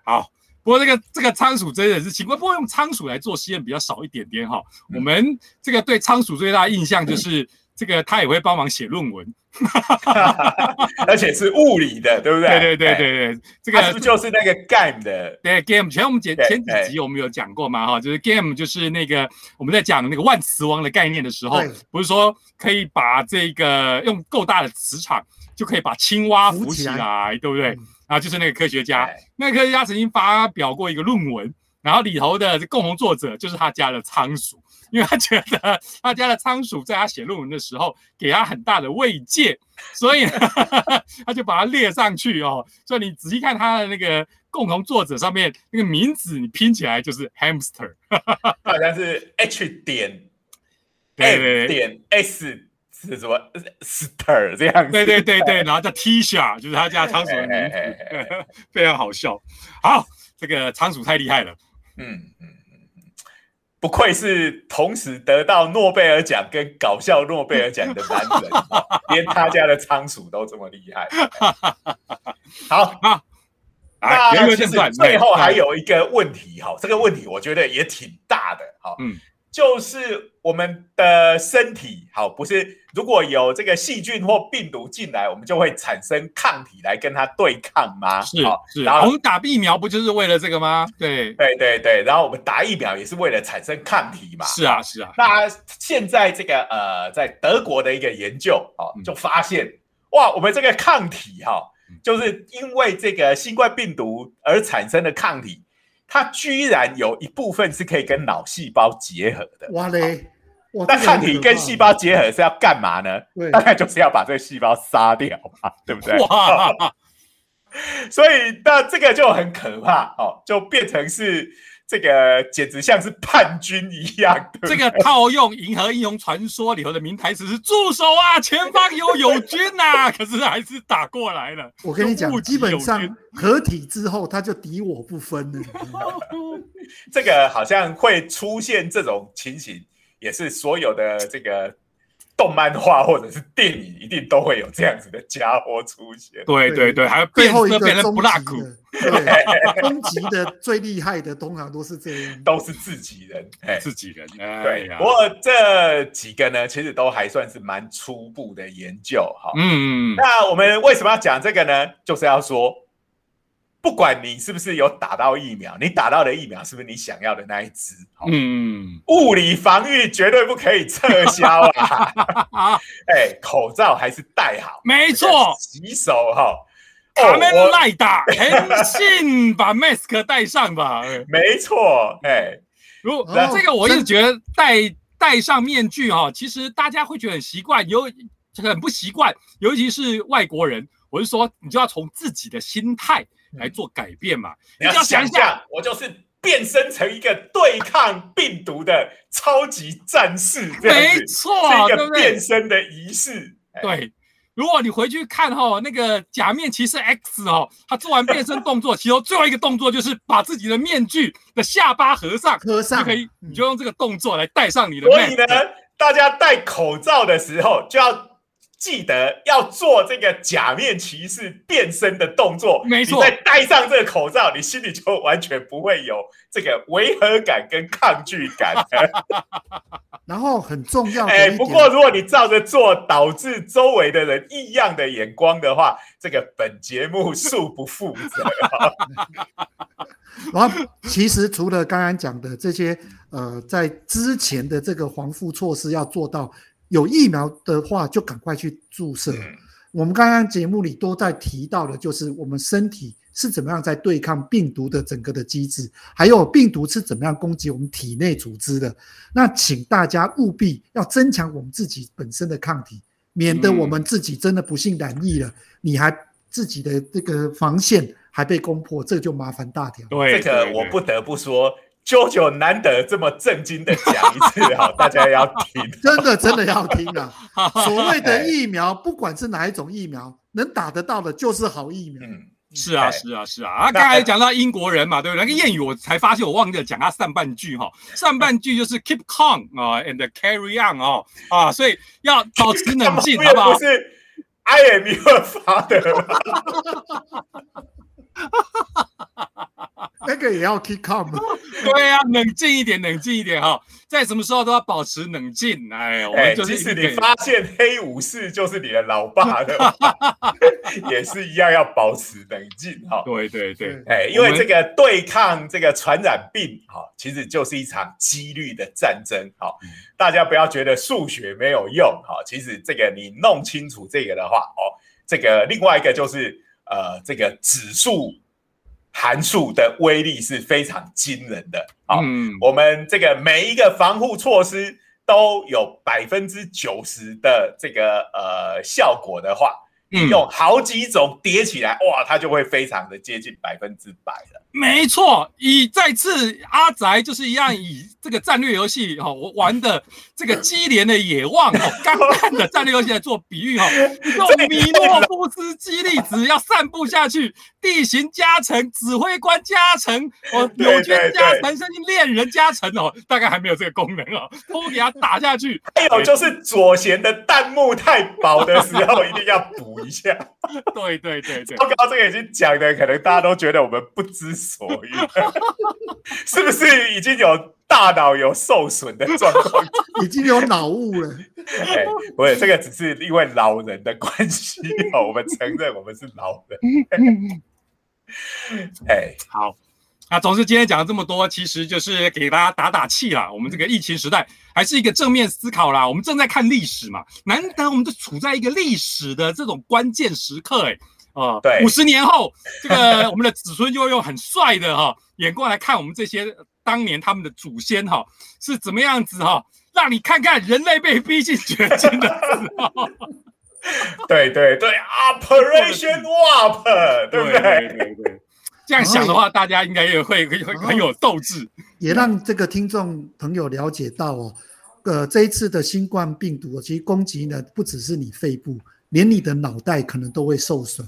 好，不过这个这个仓鼠真的是奇怪，不过用仓鼠来做实验比较少一点点哈。我们这个对仓鼠最大的印象就是，这个他也会帮忙写论文。[LAUGHS] 而且是物理的，对不对？对对对对对，这个就是那个 game 的。对 game，前我们前前几集我们有讲过嘛，哈，就是 game 就是那个我们在讲那个万磁王的概念的时候，不是说可以把这个用够大的磁场就可以把青蛙浮起来，对不对？啊，就是那个科学家，那个科学家曾经发表过一个论文，然后里头的共同作者就是他家的仓鼠。因为他觉得他家的仓鼠在他写论文的时候给他很大的慰藉，所以 [LAUGHS] 他就把它列上去哦。所以你仔细看他的那个共同作者上面那个名字，你拼起来就是 hamster，[LAUGHS] 好像是 H 点 M 点 S 是什么 ster 这样子。对对对对，[LAUGHS] 然后叫 Tisha，就是他家仓鼠的名字，非常好笑。好，这个仓鼠太厉害了。嗯嗯。不愧是同时得到诺贝尔奖跟搞笑诺贝尔奖的男人，连他家的仓鼠都这么厉害。好啊，那其实最后还有一个问题哈，这个问题我觉得也挺大的哈。嗯。就是我们的身体好，不是如果有这个细菌或病毒进来，我们就会产生抗体来跟它对抗吗？是是。然后我们打疫苗不就是为了这个吗？对对对对。然后我们打疫苗也是为了产生抗体嘛？是啊是啊。那现在这个呃，在德国的一个研究哦，就发现哇，我们这个抗体哈，就是因为这个新冠病毒而产生的抗体。它居然有一部分是可以跟脑细胞结合的，哇嘞！那抗体跟细胞结合是要干嘛呢？大概就是要把这个细胞杀掉嘛，[LAUGHS] 对不对？哇！[LAUGHS] 所以那这个就很可怕哦，就变成是。这个简直像是叛军一样。这个套用《银河英雄传说》里头的名台词是：“住手啊，前方有友军呐！” [LAUGHS] 可是还是打过来了。我跟你讲，基本上合体之后，他就敌我不分了。[LAUGHS] 这个好像会出现这种情形，也是所有的这个。动漫画或者是电影，一定都会有这样子的家伙出现。对对对，还有最后一个变成不拉苦，[LAUGHS] 终极的最厉害的通常都是这样，都是自己人，自己人。对，不过这几个呢，其实都还算是蛮初步的研究哈。嗯，那我们为什么要讲这个呢？就是要说。不管你是不是有打到疫苗，你打到的疫苗是不是你想要的那一支？嗯，物理防御绝对不可以撤销啊！[LAUGHS] 哎，口罩还是戴好，没错。洗手哈，他们赖打，很信把 mask 戴上吧。没错，哎，如这个我一直觉得戴戴上面具哈，其实大家会觉得很习惯，有很不习惯，尤其是外国人。我是说，你就要从自己的心态。来做改变嘛？你要想一下，我就是变身成一个对抗病毒的超级战士，没错，一个变身的仪式。对，如果你回去看哈，那个假面骑士 X 哦，他做完变身动作，其中最后一个动作就是把自己的面具的下巴合上，合上就可以，你就用这个动作来戴上你的。所以呢，大家戴口罩的时候就要。记得要做这个假面骑士变身的动作，没错。再戴上这个口罩，你心里就完全不会有这个违和感跟抗拒感。[LAUGHS] 然后很重要，哎，不过如果你照着做，导致周围的人异样的眼光的话，这个本节目恕不负责。[LAUGHS] 然后，其实除了刚刚讲的这些，呃，在之前的这个防护措施要做到。有疫苗的话，就赶快去注射。我们刚刚节目里都在提到的，就是我们身体是怎么样在对抗病毒的整个的机制，还有病毒是怎么样攻击我们体内组织的。那请大家务必要增强我们自己本身的抗体，免得我们自己真的不幸染疫了，你还自己的这个防线还被攻破，这就麻烦大条。对，这个我不得不说。舅舅难得这么震惊的讲一次 [LAUGHS] 哈，大家要听，真的真的要听啊！[LAUGHS] 所谓的疫苗，不管是哪一种疫苗，能打得到的就是好疫苗。嗯，是啊，是啊，是啊。啊，刚才讲到英国人嘛，对不对？那个谚语我才发现我忘记了讲他上半句哈，上半句就是 keep calm 啊，and carry on 哦啊，所以要保持冷静，[LAUGHS] 好不好？不是 I am your father。[LAUGHS] 那个也要 keep calm，对啊，冷静一点，冷静一点哈，在什么时候都要保持冷静。哎，我们即使你发现黑武士就是你的老爸的，[LAUGHS] 也是一样要保持冷静哈。对对对，哎，因为这个对抗这个传染病哈，其实就是一场几率的战争。哈，大家不要觉得数学没有用哈，其实这个你弄清楚这个的话哦，这个另外一个就是呃，这个指数。函数的威力是非常惊人的啊！我们这个每一个防护措施都有百分之九十的这个呃效果的话。用好几种叠起来，哇，它就会非常的接近百分之百了。没错，以再次阿宅就是一样，以这个战略游戏哈，我玩的这个基连的野望哦，[LAUGHS] 刚刚的战略游戏来做比喻哈，[LAUGHS] 用米诺夫斯基粒子要散布下去，地形加成，指挥官加成，哦，[LAUGHS] 友军加成，甚至恋人加成哦，大概还没有这个功能哦，都给它打下去。还有就是左贤的弹幕太薄的时候，一定要补。一下，对对对对，刚刚这个已经讲的，可能大家都觉得我们不知所以，是不是已经有大脑有受损的状况，[LAUGHS] 已经有脑雾了？哎，不是，这个只是因为老人的关系哦，我们承认我们是老人。[LAUGHS] 哎，好。那总之，今天讲了这么多，其实就是给大家打打气啦。我们这个疫情时代还是一个正面思考啦。我们正在看历史嘛，难得我们就处在一个历史的这种关键时刻，哎，啊，对，五十年后，这个 [LAUGHS] 我们的子孙就会用很帅的哈眼光来看我们这些当年他们的祖先哈是怎么样子哈让你看看人类被逼进绝境的时候。[LAUGHS] 对对对，Operation [LAUGHS] Warp，对不对？对对对，这样想的话，大家应该也会会很有斗志，也让这个听众朋友了解到哦，呃，这一次的新冠病毒其实攻击呢，不只是你肺部，连你的脑袋可能都会受损，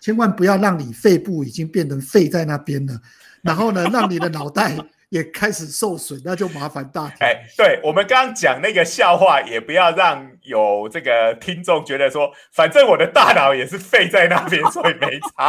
千万不要让你肺部已经变成肺在那边了，[LAUGHS] 然后呢，让你的脑袋。也开始受损，那就麻烦大。哎，对我们刚刚讲那个笑话，也不要让有这个听众觉得说，反正我的大脑也是废在那边，所以没差。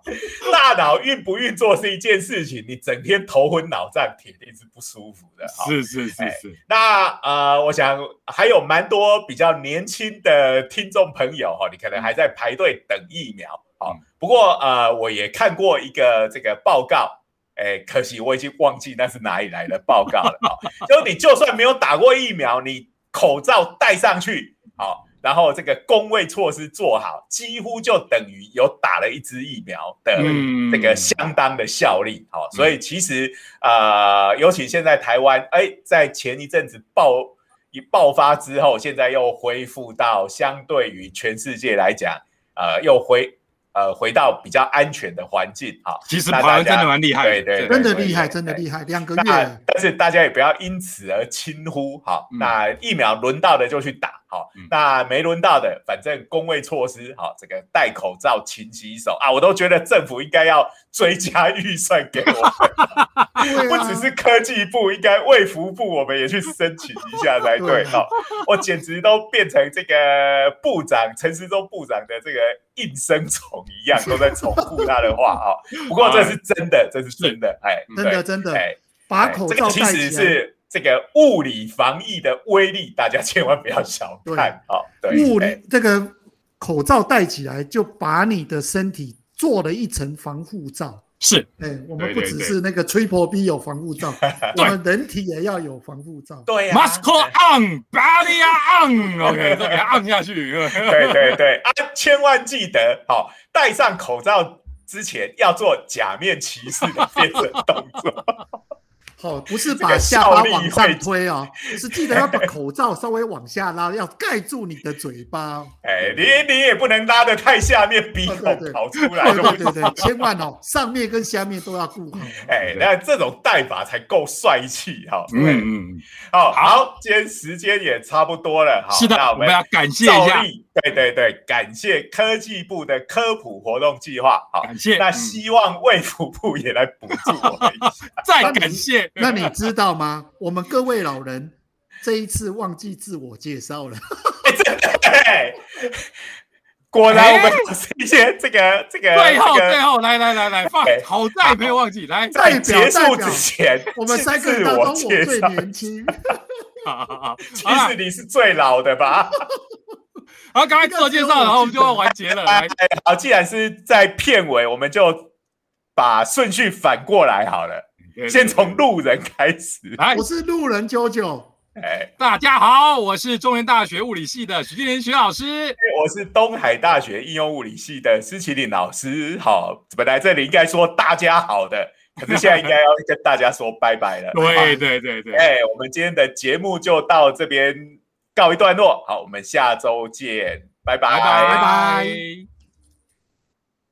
[LAUGHS] 大脑运不运作是一件事情，你整天头昏脑胀，铁定是不舒服的。是是是是。那呃，我想还有蛮多比较年轻的听众朋友哈，你可能还在排队等疫苗啊。不过呃，我也看过一个这个报告。哎，可惜我已经忘记那是哪里来的报告了啊！就你就算没有打过疫苗，你口罩戴上去，好，然后这个工位措施做好，几乎就等于有打了一支疫苗的这个相当的效力，好，所以其实呃，尤其现在台湾，哎，在前一阵子爆一爆发之后，现在又恢复到相对于全世界来讲，呃，又恢。呃，回到比较安全的环境啊，其实台湾真的蛮厉害，对对，真的厉害，真的厉害，两个月。但是大家也不要因此而轻忽，好，那疫苗轮到的就去打，好，那没轮到的，反正工位措施，好，这个戴口罩、勤洗手啊，我都觉得政府应该要追加预算给我，不只是科技部，应该卫福部我们也去申请一下才对，好，我简直都变成这个部长陈时中部长的这个。应声虫一样都在重复他的话啊，[LAUGHS] 不过这是真的，这是真的，哎，真的真的，哎，把口罩戴其实是这个物理防疫的威力，大家千万不要小看啊。物理这个口罩戴起来，就把你的身体做了一层防护罩。是，哎，我们不只是那个吹破逼有防护罩，[LAUGHS] 我们人体也要有防护罩。对，Muscle on，body on，OK，[LAUGHS] 给它按下去。对对对，啊，千万记得，好，戴上口罩之前要做假面骑士的变身动作。哦，[LAUGHS] 不是把下巴往上推哦，[LAUGHS] 是记得要把口罩稍微往下拉，要盖住你的嘴巴。哎，你你也不能拉的太下面，鼻孔跑出来。对对对，[LAUGHS] 千万哦，上面跟下面都要顾好。哎，那这种戴法才够帅气哈。嗯嗯，哦好，今天时间也差不多了。是的，我们要感谢一下。对对对，感谢科技部的科普活动计划。好，感谢。那希望卫福部也来补助我们一下。再感谢。[LAUGHS] 那你知道吗？我们各位老人这一次忘记自我介绍了。[LAUGHS] 果然，我们一些这个这个最后最后来来来来放，好在没有忘记来，在结束之前，我们三个人当中我最年轻。[LAUGHS] 其实你是最老的吧？好，刚才自我介绍，然后我们就要完结了。来，好，既然是在片尾，我们就把顺序反过来好了。[LAUGHS] 先从路人开始。来，我是路人九九。哎，大家好，我是中原大学物理系的徐金莲许老师。我是东海大学应用物理系的施启林老师。好，本来这里应该说大家好的，可是现在应该要跟大家说拜拜了。[LAUGHS] 对对对对。哎，我们今天的节目就到这边告一段落。好，我们下周见，拜拜拜拜。